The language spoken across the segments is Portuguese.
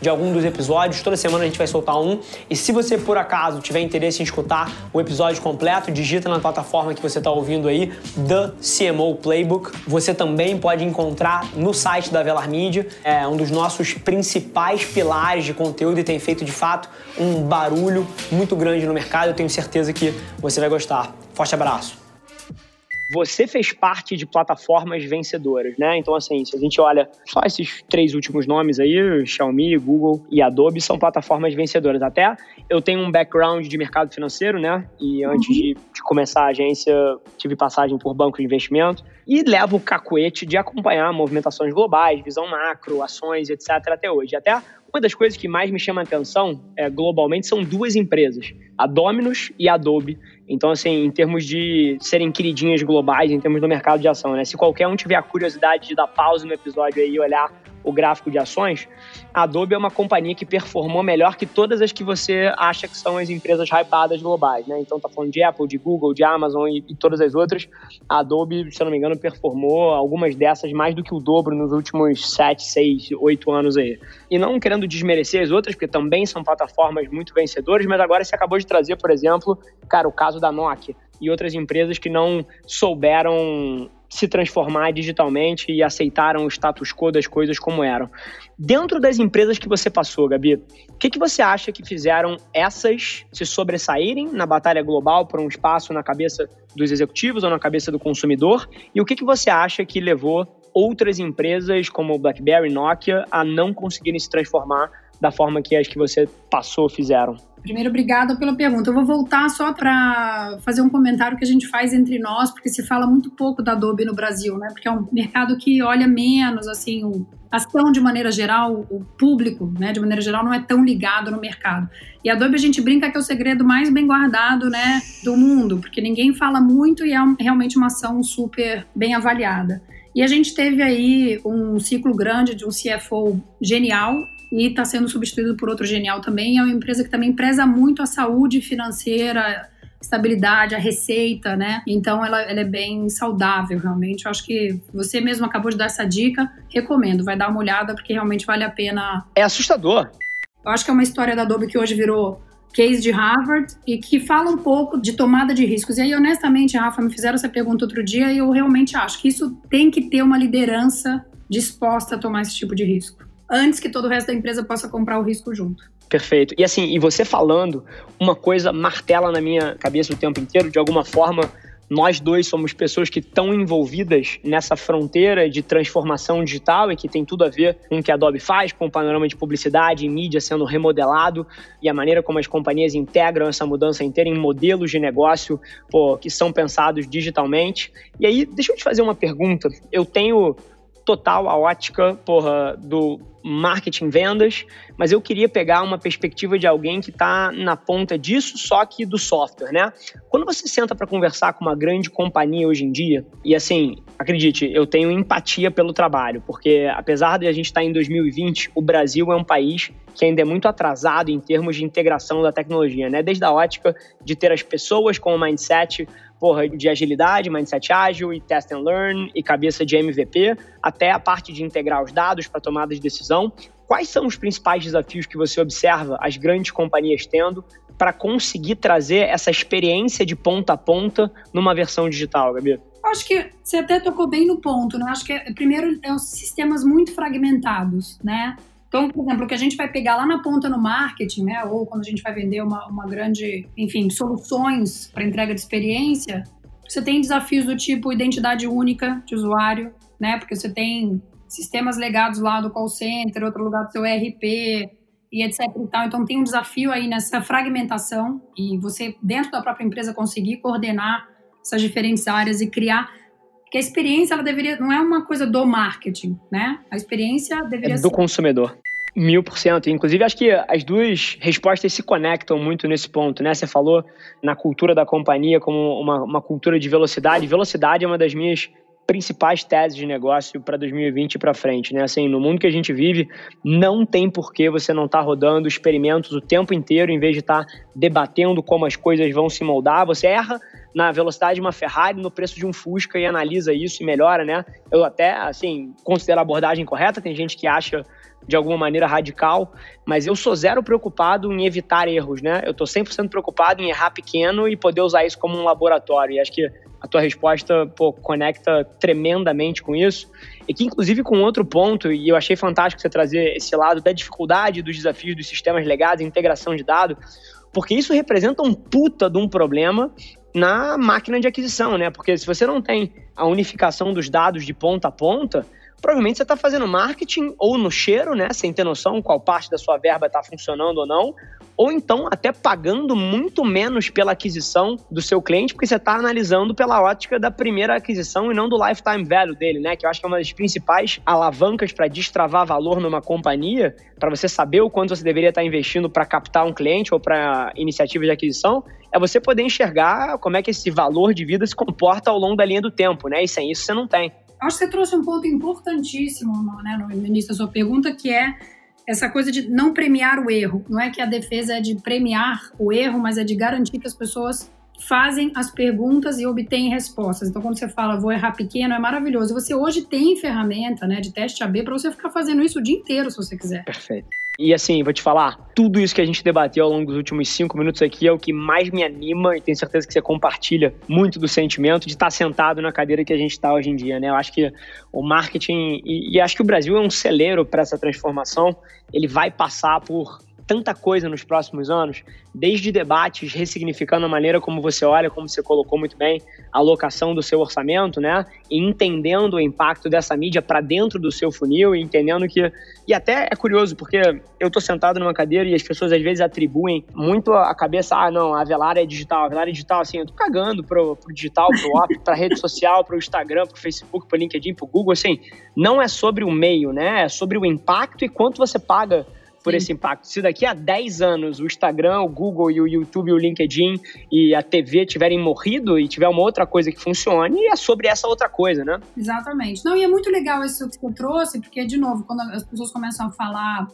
de algum dos episódios. Toda semana a gente vai soltar um. E se você por acaso tiver interesse em escutar o episódio completo, digita na plataforma que você está ouvindo aí, The CMO Playbook. Você também pode encontrar no site da Velar Media, é um dos nossos principais pilares de conteúdo e tem feito de fato um barulho muito grande no mercado. Eu tenho certeza que você vai gostar. Forte abraço você fez parte de plataformas vencedoras, né? Então, assim, se a gente olha só esses três últimos nomes aí, Xiaomi, Google e Adobe, são plataformas vencedoras. Até eu tenho um background de mercado financeiro, né? E antes uhum. de, de, começar a agência, tive passagem por banco de investimento e levo o cacuete de acompanhar movimentações globais, visão macro, ações, etc. até hoje. Até uma das coisas que mais me chama a atenção é, globalmente são duas empresas, a Dominus e a Adobe, então, assim, em termos de serem queridinhas globais, em termos do mercado de ação, né? Se qualquer um tiver a curiosidade de dar pausa no episódio aí e olhar o gráfico de ações, a Adobe é uma companhia que performou melhor que todas as que você acha que são as empresas hypadas globais, né? Então tá falando de Apple, de Google, de Amazon e, e, todas as outras. A Adobe, se eu não me engano, performou algumas dessas mais do que o dobro nos últimos 7, 6, 8 anos aí. E não querendo desmerecer as outras, porque também são plataformas muito vencedoras, mas agora você acabou de trazer, por exemplo, cara, o caso da Nokia e outras empresas que não souberam se transformar digitalmente e aceitaram o status quo das coisas como eram. Dentro das empresas que você passou, Gabi, o que, que você acha que fizeram essas se sobressaírem na batalha global por um espaço na cabeça dos executivos ou na cabeça do consumidor? E o que, que você acha que levou outras empresas como BlackBerry, Nokia a não conseguirem se transformar da forma que as que você passou fizeram? Primeiro, obrigada pela pergunta. Eu vou voltar só para fazer um comentário que a gente faz entre nós, porque se fala muito pouco da Adobe no Brasil, né? Porque é um mercado que olha menos, assim, o, ação de maneira geral, o público, né, de maneira geral, não é tão ligado no mercado. E a Adobe a gente brinca que é o segredo mais bem guardado, né, do mundo, porque ninguém fala muito e é realmente uma ação super bem avaliada. E a gente teve aí um ciclo grande de um CFO genial, e está sendo substituído por outro genial também. É uma empresa que também preza muito a saúde financeira, estabilidade, a receita, né? Então ela, ela, é bem saudável, realmente. Eu acho que você mesmo acabou de dar essa dica, recomendo, vai dar uma olhada porque realmente vale a pena. É assustador. Eu acho que é uma história da Adobe que hoje virou case de Harvard e que fala um pouco de tomada de riscos. E aí, honestamente, Rafa, me fizeram essa pergunta outro dia e eu realmente acho que isso tem que ter uma liderança disposta a tomar esse tipo de risco antes que todo o resto da empresa possa comprar o risco junto. Perfeito. E assim, e você falando, uma coisa martela na minha cabeça o tempo inteiro, de alguma forma, nós dois somos pessoas que estão envolvidas nessa fronteira de transformação digital e que tem tudo a ver com o que a Adobe faz, com o panorama de publicidade e mídia sendo remodelado e a maneira como as companhias integram essa mudança inteira em modelos de negócio pô, que são pensados digitalmente. E aí, deixa eu te fazer uma pergunta. Eu tenho total a ótica, porra, do marketing vendas, mas eu queria pegar uma perspectiva de alguém que está na ponta disso, só que do software, né? Quando você senta para conversar com uma grande companhia hoje em dia, e assim, acredite, eu tenho empatia pelo trabalho, porque apesar de a gente estar tá em 2020, o Brasil é um país que ainda é muito atrasado em termos de integração da tecnologia, né? Desde a ótica de ter as pessoas com o mindset porra, de agilidade, mindset ágil e test and learn e cabeça de MVP, até a parte de integrar os dados para tomada de decisão. Quais são os principais desafios que você observa as grandes companhias tendo para conseguir trazer essa experiência de ponta a ponta numa versão digital, Gabi? Acho que você até tocou bem no ponto, né? Acho que primeiro é os sistemas muito fragmentados, né? Então, por exemplo, o que a gente vai pegar lá na ponta no marketing, né, ou quando a gente vai vender uma, uma grande, enfim, soluções para entrega de experiência, você tem desafios do tipo identidade única de usuário, né, porque você tem sistemas legados lá do call center, outro lugar do seu ERP e etc e tal. Então tem um desafio aí nessa fragmentação e você dentro da própria empresa conseguir coordenar essas diferentes áreas e criar porque a experiência ela deveria não é uma coisa do marketing, né? A experiência deveria é do ser consumidor. Mil por cento. Inclusive, acho que as duas respostas se conectam muito nesse ponto, né? Você falou na cultura da companhia como uma, uma cultura de velocidade. Velocidade é uma das minhas principais teses de negócio para 2020 e para frente, né? Assim, no mundo que a gente vive, não tem por que você não estar tá rodando experimentos o tempo inteiro em vez de estar tá debatendo como as coisas vão se moldar. Você erra na velocidade de uma Ferrari, no preço de um Fusca e analisa isso e melhora, né? Eu até, assim, considero a abordagem correta. Tem gente que acha de alguma maneira radical, mas eu sou zero preocupado em evitar erros, né? Eu tô 100% preocupado em errar pequeno e poder usar isso como um laboratório. E acho que a tua resposta pô, conecta tremendamente com isso. E que, inclusive, com outro ponto, e eu achei fantástico você trazer esse lado da dificuldade dos desafios dos sistemas legados, integração de dados, porque isso representa um puta de um problema na máquina de aquisição, né? Porque se você não tem a unificação dos dados de ponta a ponta, provavelmente você está fazendo marketing ou no cheiro, né, sem ter noção qual parte da sua verba está funcionando ou não, ou então até pagando muito menos pela aquisição do seu cliente, porque você está analisando pela ótica da primeira aquisição e não do lifetime value dele, né? Que eu acho que é uma das principais alavancas para destravar valor numa companhia, para você saber o quanto você deveria estar tá investindo para captar um cliente ou para iniciativa de aquisição, é você poder enxergar como é que esse valor de vida se comporta ao longo da linha do tempo, né? E sem isso você não tem. Acho que você trouxe um ponto importantíssimo né, no início da sua pergunta, que é essa coisa de não premiar o erro. Não é que a defesa é de premiar o erro, mas é de garantir que as pessoas fazem as perguntas e obtêm respostas. Então, quando você fala vou errar pequeno, é maravilhoso. Você hoje tem ferramenta né, de teste AB para você ficar fazendo isso o dia inteiro, se você quiser. Perfeito. E assim, vou te falar, tudo isso que a gente debateu ao longo dos últimos cinco minutos aqui é o que mais me anima e tenho certeza que você compartilha muito do sentimento de estar sentado na cadeira que a gente está hoje em dia, né? Eu acho que o marketing, e, e acho que o Brasil é um celeiro para essa transformação, ele vai passar por tanta coisa nos próximos anos, desde debates ressignificando a maneira como você olha, como você colocou muito bem, a alocação do seu orçamento, né? E entendendo o impacto dessa mídia para dentro do seu funil e entendendo que. E até é curioso, porque eu tô sentado numa cadeira e as pessoas às vezes atribuem muito a cabeça, ah, não, a Velar é digital, a Velar é digital, assim, eu tô cagando pro, pro digital, pro off, pra rede social, pro Instagram, pro Facebook, pro LinkedIn, pro Google, assim, não é sobre o meio, né? É sobre o impacto e quanto você paga por esse impacto. Se daqui a 10 anos o Instagram, o Google e o YouTube, o LinkedIn e a TV tiverem morrido e tiver uma outra coisa que funcione, é sobre essa outra coisa, né? Exatamente. Não, e é muito legal isso que eu trouxe, porque, de novo, quando as pessoas começam a falar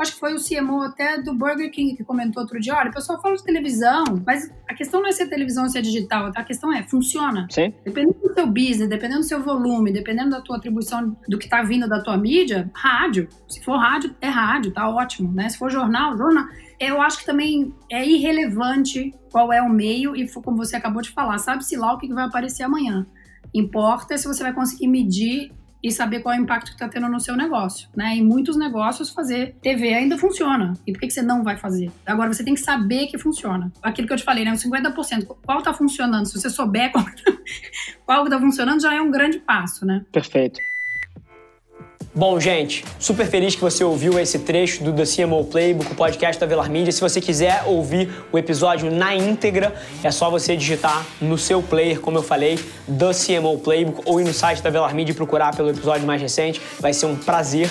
acho que foi o CMO até do Burger King que comentou outro dia, olha, o pessoal fala de televisão, mas a questão não é se é televisão ou se é digital, a questão é, funciona. Sim. Dependendo do seu business, dependendo do seu volume, dependendo da tua atribuição do que está vindo da tua mídia, rádio. Se for rádio, é rádio, tá ótimo, né? Se for jornal, jornal. Eu acho que também é irrelevante qual é o meio e como você acabou de falar, sabe-se lá o que vai aparecer amanhã. Importa se você vai conseguir medir e saber qual é o impacto que está tendo no seu negócio. Né? Em muitos negócios, fazer TV ainda funciona. E por que, que você não vai fazer? Agora, você tem que saber que funciona. Aquilo que eu te falei, né? Os 50%. Qual está funcionando? Se você souber qual, está funcionando, já é um grande passo, né? Perfeito. Bom, gente, super feliz que você ouviu esse trecho do The CMO Playbook, o podcast da Velar Media. Se você quiser ouvir o episódio na íntegra, é só você digitar no seu player, como eu falei, The CMO Playbook, ou ir no site da Velar Media e procurar pelo episódio mais recente. Vai ser um prazer